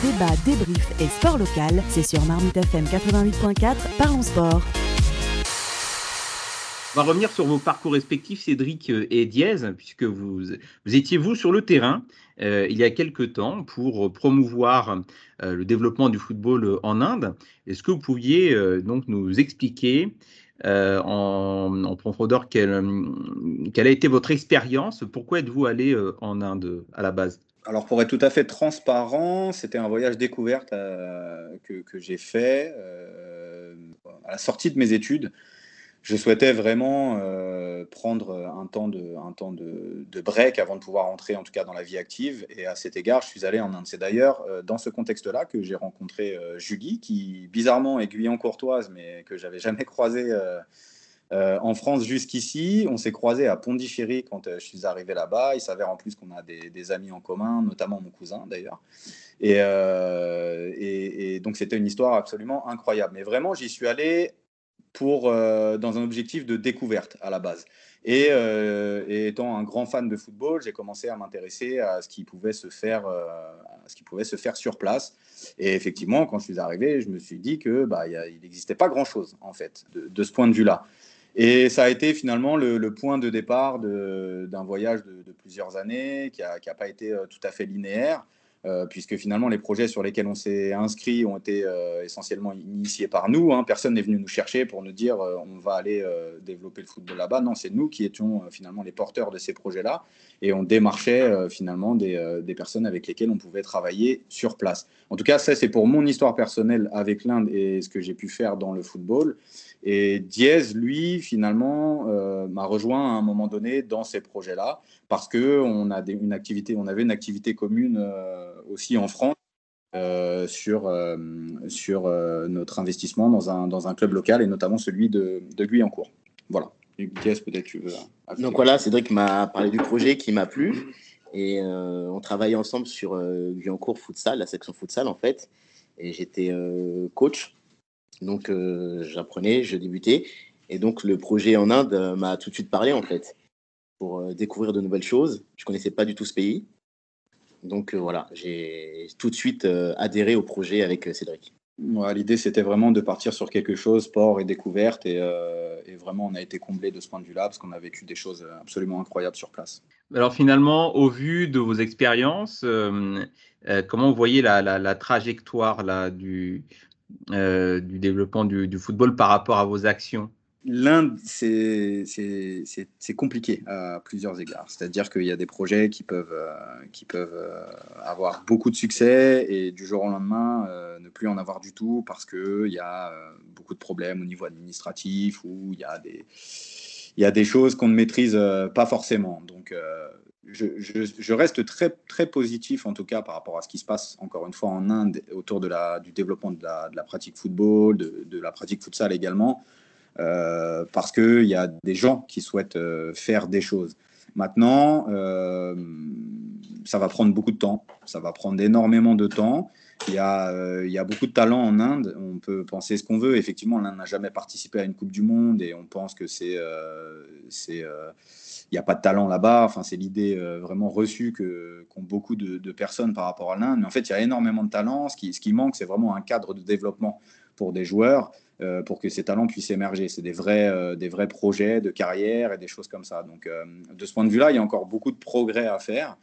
Débat, débrief et sport local, c'est sur Marmite FM 88.4, parlons sport. On va revenir sur vos parcours respectifs, Cédric et Diez, puisque vous, vous étiez, vous, sur le terrain euh, il y a quelque temps pour promouvoir euh, le développement du football en Inde. Est-ce que vous pouviez euh, donc nous expliquer en, profondeur quelle, a été votre expérience? Pourquoi êtes-vous allé en Inde à la base? Alors pour être tout à fait transparent, c'était un voyage découverte que, que j'ai fait à la sortie de mes études je souhaitais vraiment euh, prendre un temps, de, break avant de pouvoir entrer en tout cas dans la vie active. Et à cet égard, je suis allé en Inde. C'est d'ailleurs euh, dans ce contexte-là que j'ai rencontré euh, Julie, qui bizarrement est Guyon-Courtoise, mais que j'avais jamais croisée en France jusqu'ici. On s'est croisé à Pondichéry quand je suis arrivé là-bas. Il s'avère en plus qu'on a des, amis en commun, notamment mon cousin d'ailleurs. Et, et, donc c'était une histoire absolument incroyable. Mais vraiment, j'y suis allé pour, euh, dans un objectif de découverte à la base. Euh, et, étant un grand fan de football, j'ai commencé à m'intéresser à ce qui pouvait se faire, euh, ce qui pouvait se faire sur place. Et effectivement, quand je suis arrivé, je me suis dit que bah, il n'existait pas grand chose en fait de, ce point de vue-là. Et ça a été finalement le, point de départ d'un voyage de, de, plusieurs années qui n'a pas été tout à fait linéaire. Euh, puisque finalement les projets sur lesquels on s'est inscrit ont été euh, essentiellement initiés par nous. Hein. Personne n'est venu nous chercher pour nous dire euh, on va aller développer le football là-bas. Non, c'est nous qui étions finalement les porteurs de ces projets-là et on démarchait finalement des, personnes avec lesquelles on pouvait travailler sur place. En tout cas, ça c'est pour mon histoire personnelle avec l'Inde et ce que j'ai pu faire dans le football. Et Diez, lui, finalement, m'a rejoint à un moment donné dans ces projets-là, parce que on a une activité, on avait une activité commune aussi en France euh, sur, sur notre investissement dans un, dans un club local et notamment celui de, de Guyancourt. Voilà. Peut-être tu veux. Donc voilà, Cédric m'a parlé du projet qui m'a plu. Et on travaillait ensemble sur Guyancourt Futsal, la section futsal en fait. Et j'étais coach donc euh, j'apprenais, je débutais. Et donc le projet en Inde euh, m'a tout de suite parlé en fait, pour euh, découvrir de nouvelles choses. Je ne connaissais pas du tout ce pays. Donc voilà, j'ai tout de suite adhéré au projet avec Cédric. L'idée, c'était vraiment de partir sur quelque chose, sport et découverte. Et, et vraiment, on a été comblé de ce point de vue-là parce qu'on a vécu des choses absolument incroyables sur place. Alors finalement, au vu de vos expériences, comment vous voyez la, la, la trajectoire là, du, euh, du développement du, football par rapport à vos actions? L'Inde, c'est compliqué à plusieurs égards. C'est-à-dire qu'il y a des projets qui peuvent, euh, qui peuvent euh, avoir beaucoup de succès et du jour au lendemain ne plus en avoir du tout parce qu'il y a beaucoup de problèmes au niveau administratif ou il y a des, y a des choses qu'on ne maîtrise pas forcément. Donc, je, reste très, très positif, en tout cas, par rapport à ce qui se passe, encore une fois, en Inde, autour de la, du développement de la, pratique football, de, la pratique futsal également, euh, parce qu'il y a des gens qui souhaitent euh, faire des choses. Maintenant, euh, ça va prendre beaucoup de temps, ça va prendre énormément de temps. Il y, a, beaucoup de talents en Inde. On peut penser ce qu'on veut. Effectivement, l'Inde n'a jamais participé à une Coupe du Monde et on pense que c'est il n'y a pas de talent là-bas. Enfin, c'est l'idée vraiment reçue que qu'ont beaucoup de, personnes par rapport à l'Inde. Mais en fait, il y a énormément de qui, ce qui manque, c'est vraiment un cadre de développement pour des joueurs, euh, pour que ces talents puissent émerger. C'est des vrais, euh, des vrais projets de carrière et des choses comme ça. Donc, de ce point de vue-là, il y a encore beaucoup de progrès à faire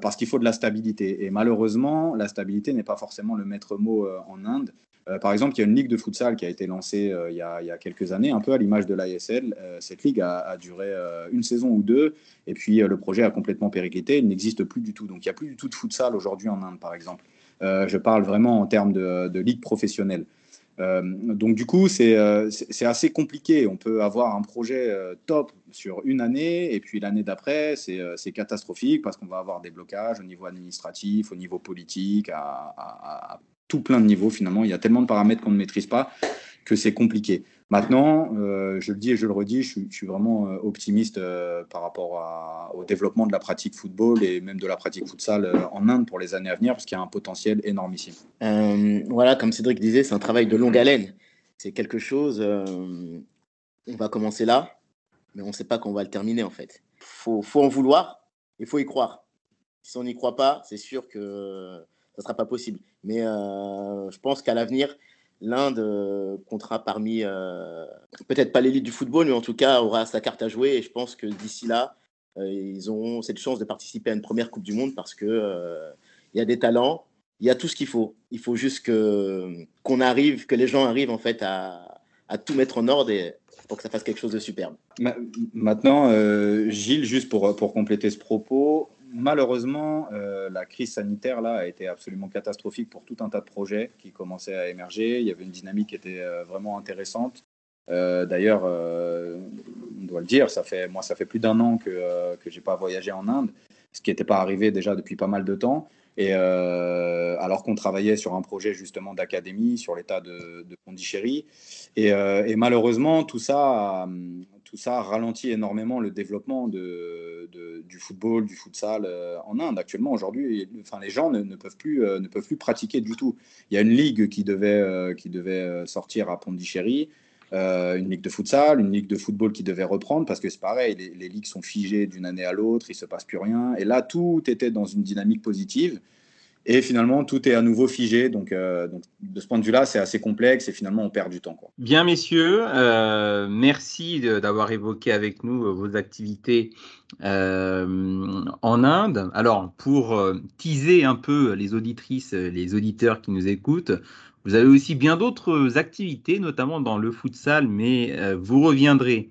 parce qu'il faut de la stabilité. Et malheureusement, la stabilité n'est pas forcément le maître mot en Inde. Euh, par exemple, il y a une ligue de futsal qui a été lancée euh, il, y a, quelques années, un peu à l'image de l'ASL. Euh, cette ligue a, duré une saison ou deux, et puis le projet a complètement périclité. Il n'existe plus du tout. Donc, il n'y a plus du tout de futsal aujourd'hui en Inde, par exemple. je parle vraiment en termes de, ligue professionnelle. Donc du coup, c'est assez compliqué. On peut avoir un projet top sur une année et puis l'année d'après, c'est catastrophique parce qu'on va avoir des blocages au niveau administratif, au niveau politique, tout plein de niveaux finalement. Il y a tellement de paramètres qu'on ne maîtrise pas que c'est compliqué. Maintenant, euh, je le dis et je le redis, je, suis, vraiment euh, optimiste euh, par rapport au développement de la pratique football et même de la pratique futsal en Inde pour les années à venir, parce qu'il y a un potentiel énormissime. voilà, comme Cédric disait, c'est un travail de longue haleine. C'est quelque chose, on va commencer là, mais on ne sait pas qu'on va le terminer en fait. Il faut, faut, en vouloir, il faut y croire. Si on n'y croit pas, c'est sûr que ça sera pas possible. Mais je pense qu'à l'avenir, l'Inde comptera parmi, peut-être pas l'élite du football, mais en tout cas aura sa carte à jouer. Et je pense que d'ici là, ils auront cette chance de participer à une première Coupe du Monde parce que il y a des talents, il y a tout ce qu'il faut. Il faut juste que qu'on arrive, que les gens arrivent en fait à, tout mettre en ordre pour que ça fasse quelque chose de superbe. Maintenant, euh, Gilles, juste pour, pour compléter ce propos, malheureusement, euh, la crise sanitaire là a été absolument catastrophique pour tout un tas de projets qui commençaient à émerger. Il y avait une dynamique qui était euh, vraiment intéressante. D'ailleurs, on doit le dire, ça fait, moi, ça fait plus d'un an que, je n'ai pas voyagé en Inde, ce qui n'était pas arrivé déjà depuis pas mal de temps. Et euh, alors qu'on travaillait sur un projet justement d'académie sur l'état de, Pondichéry. Et, euh, et, malheureusement, tout ça, tout ça ralentit énormément le développement du football, du futsal euh, en Inde. Actuellement, aujourd'hui, enfin, les gens ne, peuvent plus, ne peuvent plus pratiquer du tout. Il y a une ligue qui devait, qui devait sortir à Pondichéry. Euh, une ligue de futsal, une ligue de football qui devait reprendre, parce que c'est pareil, les, ligues sont figées d'une année à l'autre, il ne se passe plus rien. Et là, tout était dans une dynamique positive. Et finalement, tout est à nouveau figé. Donc, euh, donc de ce point de vue-là, c'est assez complexe et finalement, on perd du temps. Bien, messieurs, euh, merci d'avoir évoqué avec nous vos activités en Inde. Alors, pour teaser un peu les auditrices, les auditeurs qui nous écoutent, vous avez aussi bien d'autres activités, notamment dans le futsal, mais euh, vous reviendrez.